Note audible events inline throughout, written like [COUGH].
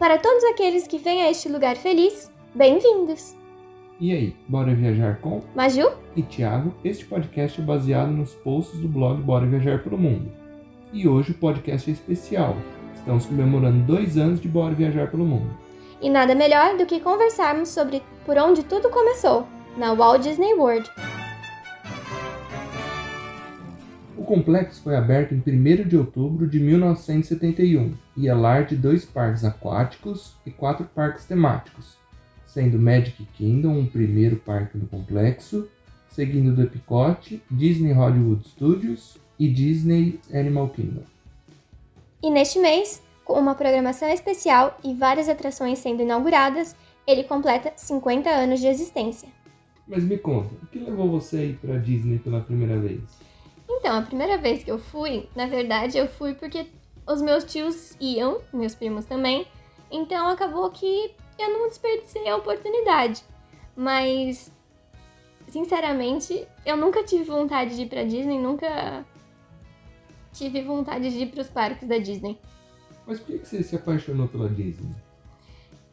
Para todos aqueles que vêm a este lugar feliz, bem-vindos! E aí, bora viajar com Maju e Thiago? Este podcast é baseado nos posts do blog Bora Viajar pelo Mundo. E hoje o podcast é especial. Estamos comemorando dois anos de Bora Viajar pelo Mundo. E nada melhor do que conversarmos sobre por onde tudo começou, na Walt Disney World. Complexo foi aberto em 1 de outubro de 1971 e é lar de dois parques aquáticos e quatro parques temáticos, sendo Magic Kingdom o primeiro parque do complexo, seguindo do Epcot, Disney Hollywood Studios e Disney Animal Kingdom. E neste mês, com uma programação especial e várias atrações sendo inauguradas, ele completa 50 anos de existência. Mas me conta, o que levou você a ir para Disney pela primeira vez? Então, a primeira vez que eu fui, na verdade, eu fui porque os meus tios iam, meus primos também, então acabou que eu não desperdicei a oportunidade. Mas, sinceramente, eu nunca tive vontade de ir pra Disney, nunca tive vontade de ir pros parques da Disney. Mas por que você se apaixonou pela Disney?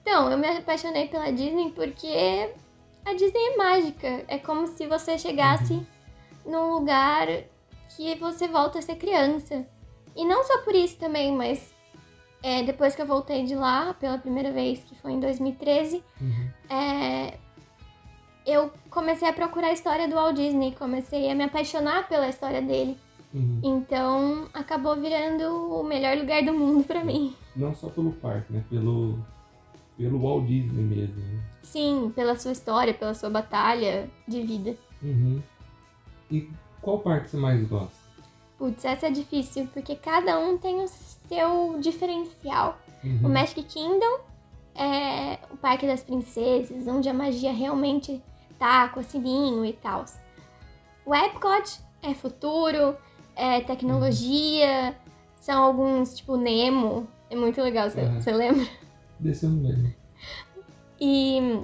Então, eu me apaixonei pela Disney porque a Disney é mágica. É como se você chegasse uhum. num lugar que você volta a ser criança. E não só por isso também, mas é, depois que eu voltei de lá pela primeira vez, que foi em 2013, uhum. é, eu comecei a procurar a história do Walt Disney, comecei a me apaixonar pela história dele. Uhum. Então acabou virando o melhor lugar do mundo para mim. Não só pelo parque, né? Pelo, pelo Walt Disney mesmo. Né? Sim, pela sua história, pela sua batalha de vida. Uhum. E qual parque você mais gosta? Putz, essa é difícil, porque cada um tem o seu diferencial. Uhum. O Magic Kingdom é o Parque das Princesas, onde a magia realmente tá com o sininho e tal. O Epcot é futuro, é tecnologia, uhum. são alguns, tipo, Nemo. É muito legal, você uhum. lembra? Desse eu não lembro. E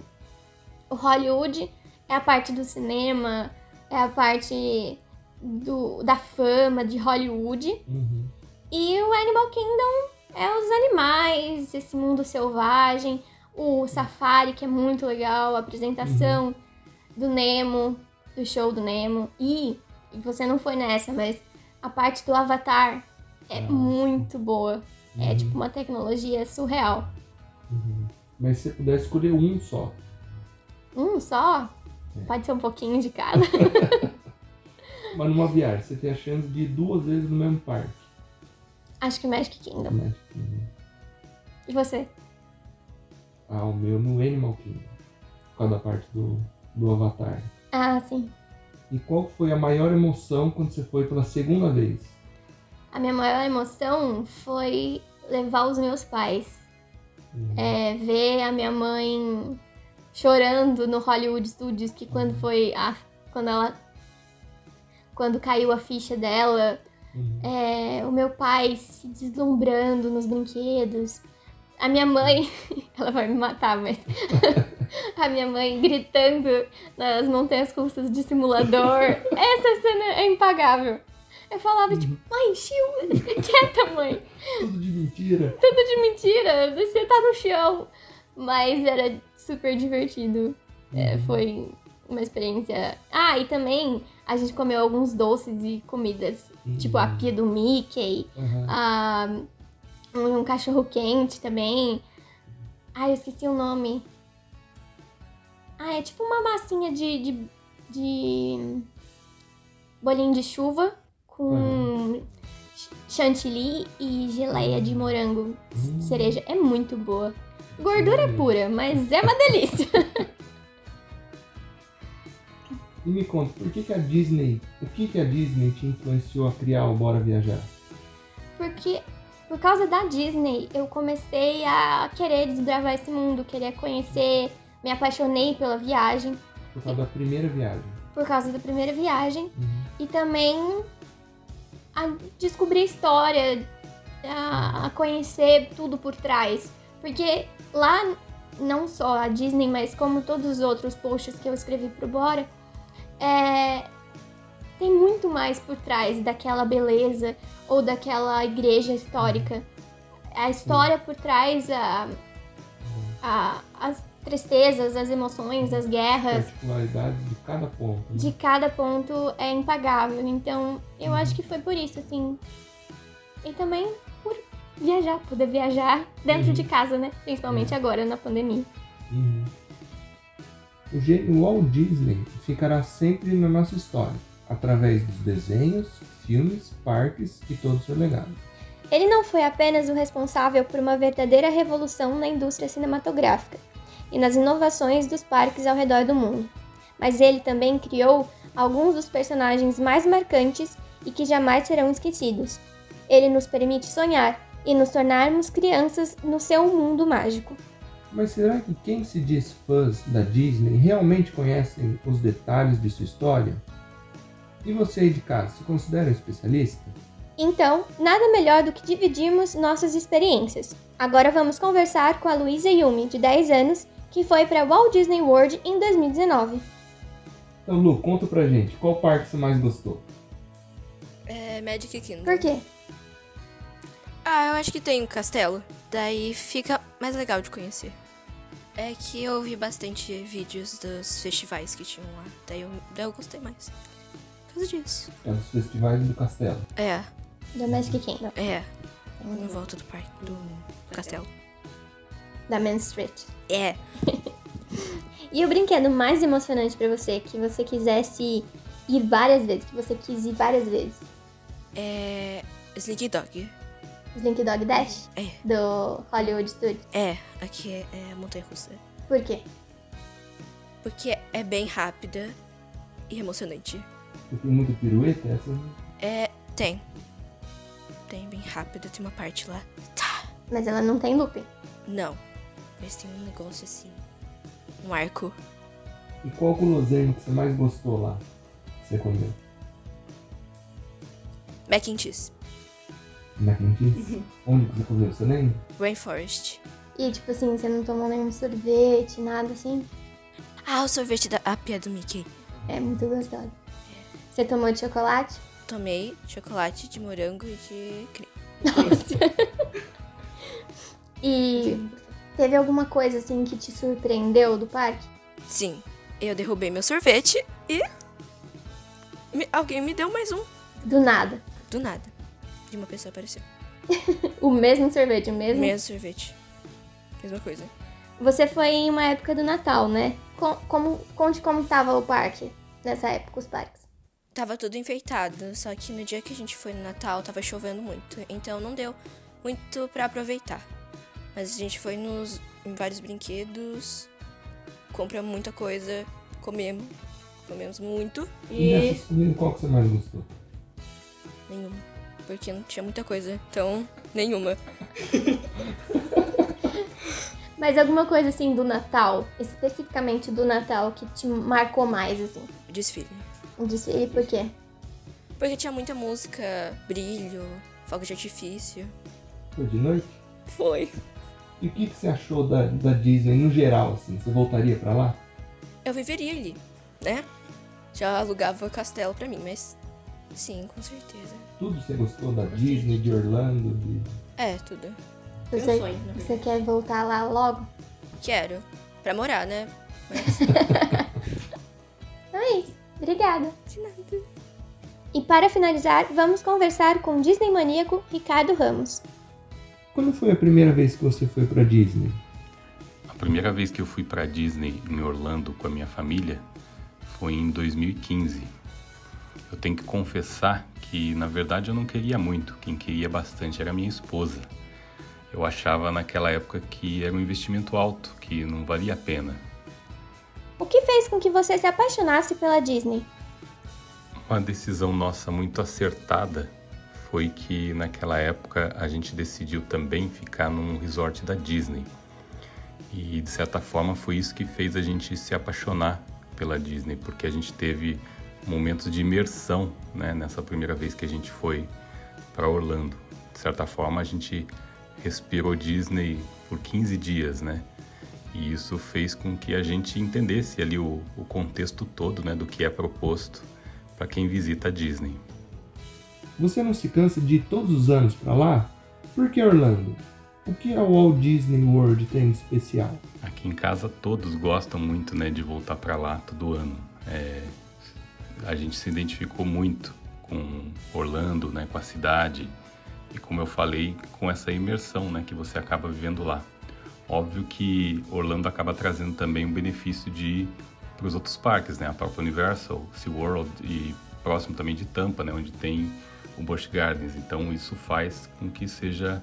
o Hollywood é a parte do cinema, é a parte do, da fama de Hollywood. Uhum. E o Animal Kingdom é os animais, esse mundo selvagem, o safari, que é muito legal, a apresentação uhum. do Nemo, do show do Nemo. E, você não foi nessa, mas a parte do Avatar é ah. muito boa. É uhum. É tipo uma tecnologia surreal. Uhum. Mas se você puder escolher um só. Um só? É. Pode ser um pouquinho de cada. [LAUGHS] Mas numa viagem, você tem a chance de ir duas vezes no mesmo parque. Acho que Magic Kingdom. Magic Kingdom. E você? Ah, o meu no Animal Kingdom. Por causa da parte do, do Avatar. Ah, sim. E qual foi a maior emoção quando você foi pela segunda vez? A minha maior emoção foi levar os meus pais. Uhum. É, ver a minha mãe chorando no Hollywood Studios, que quando uhum. foi a, quando ela quando caiu a ficha dela, uhum. é, o meu pai se deslumbrando nos brinquedos, a minha mãe, [LAUGHS] ela vai me matar, mas [LAUGHS] a minha mãe gritando nas montanhas russas de simulador, [LAUGHS] essa cena é impagável. Eu falava, tipo, uhum. mãe, chiu, fica quieta, mãe. Tudo de mentira. Tudo de mentira, você tá no chão. Mas era super divertido. É, uhum. foi uma experiência. Ah, e também a gente comeu alguns doces e comidas. Uhum. Tipo a pia do Mickey, uhum. a, um, cachorro quente também. Ai, eu esqueci o nome. Ah, é tipo uma massinha de, de, de bolinho de chuva com uhum. chantilly e geleia de morango uhum. cereja. É muito boa. Gordura uhum. pura, mas é uma delícia. [LAUGHS] E me conta, por que, que a Disney, o que, que a Disney te influenciou a criar o Bora Viajar? Porque por causa da Disney, eu comecei a querer desbravar esse mundo, querer conhecer, me apaixonei pela viagem. Por causa da primeira viagem. Por causa da primeira viagem. Uhum. E também a descobrir história, a, a conhecer tudo por trás. Porque lá, não só a Disney, mas como todos os outros posts que eu escrevi pro Bora, é, tem muito mais por trás daquela beleza ou daquela igreja histórica. A história por trás, a, a, as tristezas, as emoções, as guerras Particularidades de cada ponto. né? de cada ponto é impagável. Então, eu acho que foi por isso, assim. E também por viajar, poder viajar dentro Uhum. de casa, né? Principalmente agora, na pandemia. Uhum. O gênio Walt Disney ficará sempre na nossa história, através dos desenhos, filmes, parques e todo o seu legado. Ele não foi apenas o responsável por uma verdadeira revolução na indústria cinematográfica e nas inovações dos parques ao redor do mundo, mas ele também criou alguns dos personagens mais marcantes e que jamais serão esquecidos. Ele nos permite sonhar e nos tornarmos crianças no seu mundo mágico. Mas será que quem se diz fãs da Disney realmente conhecem os detalhes de sua história? E você aí de casa, se considera um especialista? Então, nada melhor do que dividirmos nossas experiências. Agora vamos conversar com a Luísa Yumi, de 10 anos, que foi para Walt Disney World em 2019. Então, Lu, conta pra gente, qual parque você mais gostou? É Magic Kingdom. Por quê? Ah, eu acho que tem um castelo. Daí fica mais legal de conhecer. É que eu vi bastante vídeos dos festivais que tinham lá. Daí eu, daí eu gostei mais. Por causa disso. É os festivais do castelo. É, Da Magic Kingdom, é. Em volta do parque, do castelo. da Main Street. É. [LAUGHS] E o brinquedo mais emocionante pra você, que você quisesse ir várias vezes, que você quis ir várias vezes? É. Slinky Dog. Slink Dog Dash? É. Do Hollywood Studios. É, aqui é, é a montanha russa. Por quê? Porque é bem rápida e emocionante. Você tem muita pirueta? Essa... É. Tem. Tem bem rápida, tem uma parte lá. Tá. Mas ela não tem looping. Não. Mas tem um negócio assim. Um arco. E qual guloseima que você mais gostou lá? Que você comeu? Mac and cheese. Mac and cheese? Onde que você comeu? Você lembra? Rainforest. E tipo assim, você não tomou nenhum sorvete, nada assim? Ah, o sorvete da a pia do Mickey. É muito gostoso. Você tomou de chocolate? Tomei chocolate de morango e de creme. E teve alguma coisa assim que te surpreendeu do parque? Sim, eu derrubei meu sorvete e. me- alguém me deu mais um. Do nada. Do nada. E uma pessoa apareceu. [LAUGHS] O mesmo sorvete, o mesmo. Mesmo sorvete. Mesma coisa. Você foi em uma época do Natal, né? Co- como, conte como tava o parque nessa época, os parques. Tava tudo enfeitado, só que no dia que a gente foi no Natal tava chovendo muito, então não deu muito pra aproveitar. Mas a gente foi nos em vários brinquedos, compramos muita coisa, comemos, comemos muito E e nessas comidas, qual que você mais gostou? nenhuma, porque não tinha muita coisa, então nenhuma. Mas alguma coisa assim do Natal, especificamente do Natal, que te marcou mais, assim? O desfile. Desfile, por quê? Porque tinha muita música, brilho, fogo de artifício. Foi de noite? Foi. E o que, que você achou da, da Disney no geral, assim? Você voltaria pra lá? Eu viveria ali, né? Já alugava castelo pra mim, mas sim, com certeza. Tudo você gostou da Disney, de Orlando, de... É, tudo. Você, sonho, na você quer voltar lá logo? Quero. Pra morar, né? Mas [LAUGHS] Então é isso. Obrigada. de nada. E para finalizar, vamos conversar com o Disney maníaco Ricardo Ramos. Quando foi a primeira vez que você foi pra Disney? A primeira vez que eu fui para Disney em Orlando com a minha família foi em 2015. Eu tenho que confessar que, na verdade, eu não queria muito. Quem queria bastante era minha esposa. Eu achava naquela época que era um investimento alto, que não valia a pena. O que fez com que você se apaixonasse pela Disney? Uma decisão nossa muito acertada foi que naquela época a gente decidiu também ficar num resort da Disney. E de certa forma foi isso que fez a gente se apaixonar pela Disney, porque a gente teve momentos de imersão né, nessa primeira vez que a gente foi para Orlando. De certa forma a gente respirou Disney por 15 dias, né? E isso fez com que a gente entendesse ali o, o contexto todo né, do que é proposto para quem visita a Disney. Você não se cansa de ir todos os anos pra lá? Por que Orlando? O que a Walt Disney World tem de especial? Aqui em casa todos gostam muito né, de voltar para lá todo ano. É, a gente se identificou muito com Orlando, né, com a cidade e como eu falei, com essa imersão né, que você acaba vivendo lá. Óbvio que Orlando acaba trazendo também um benefício de para os outros parques, né, a própria Universal, SeaWorld e próximo também de Tampa, né, onde tem o Busch Gardens. Então isso faz com que seja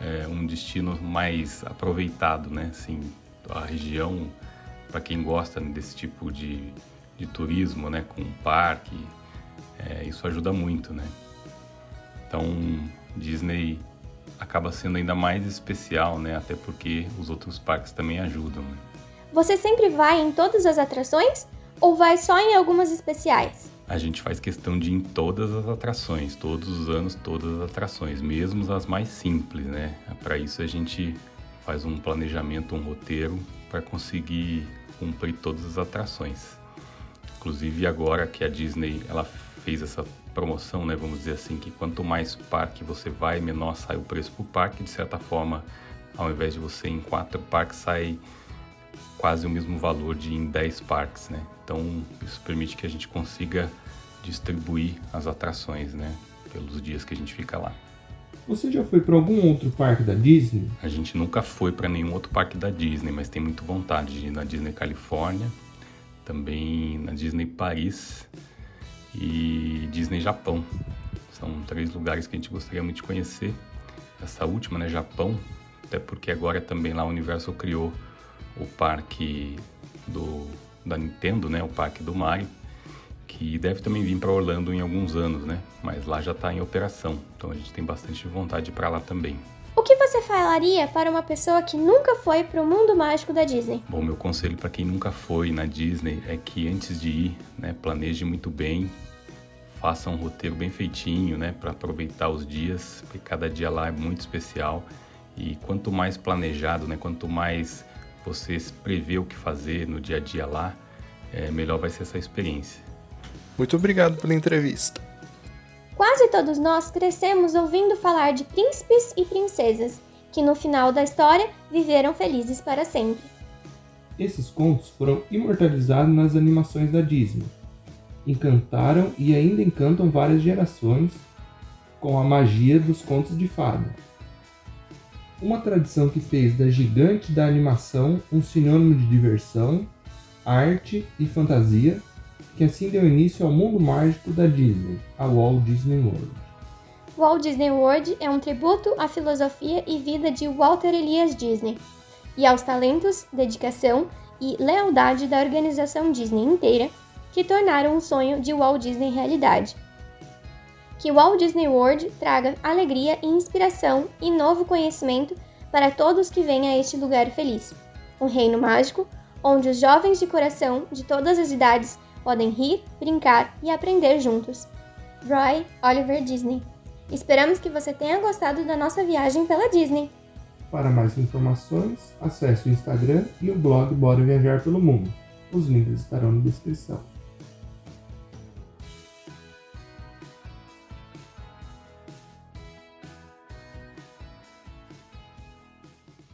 é, um destino mais aproveitado, né, assim, a região para quem gosta desse tipo de, de turismo, né, com um parque, é, isso ajuda muito, né. Então Disney acaba sendo ainda mais especial, né? Até porque os outros parques também ajudam. Né? Você sempre vai em todas as atrações ou vai só em algumas especiais? A gente faz questão de ir em todas as atrações, todos os anos, todas as atrações, mesmo as mais simples, né? Para isso a gente faz um planejamento, um roteiro para conseguir cumprir todas as atrações. Inclusive agora que a Disney ela fez essa promoção, né? Vamos dizer assim, que quanto mais parque você vai, menor sai o preço por parque. De certa forma, ao invés de você ir em quatro parques, sai quase o mesmo valor de ir em 10 parques, né? Então, isso permite que a gente consiga distribuir as atrações, né? Pelos dias que a gente fica lá. Você já foi para algum outro parque da Disney? A gente nunca foi para nenhum outro parque da Disney, mas tem muito vontade de ir na Disney Califórnia, também na Disney Paris e Disney Japão. São três lugares que a gente gostaria muito de conhecer. Essa última, né, Japão, até porque agora também lá o Universo criou o parque do da Nintendo, né, o parque do Mario, que deve também vir para Orlando em alguns anos, né? Mas lá já está em operação, então a gente tem bastante vontade para lá também. O que você falaria para uma pessoa que nunca foi para o mundo mágico da Disney? Bom, meu conselho para quem nunca foi na Disney é que antes de ir, né, planeje muito bem, faça um roteiro bem feitinho, né, para aproveitar os dias, porque cada dia lá é muito especial e quanto mais planejado, né, quanto mais você prevê o que fazer no dia a dia lá, é, melhor vai ser essa experiência. Muito obrigado pela entrevista. Quase todos nós crescemos ouvindo falar de príncipes e princesas que no final da história viveram felizes para sempre. Esses contos foram imortalizados nas animações da Disney. Encantaram e ainda encantam várias gerações com a magia dos contos de fada. Uma tradição que fez da gigante da animação um sinônimo de diversão, arte e fantasia que assim deu início ao mundo mágico da Disney, a Walt Disney World. Walt Disney World é um tributo à filosofia e vida de Walter Elias Disney e aos talentos, dedicação e lealdade da organização Disney inteira que tornaram o sonho de Walt Disney realidade. Que Walt Disney World traga alegria e inspiração e novo conhecimento para todos que vêm a este lugar feliz. Um reino mágico onde os jovens de coração de todas as idades podem rir, brincar e aprender juntos. Roy Oliver Disney. Esperamos que você tenha gostado da nossa viagem pela Disney. Para mais informações, acesse o Instagram e o blog Bora Viajar pelo Mundo. Os links estarão na descrição.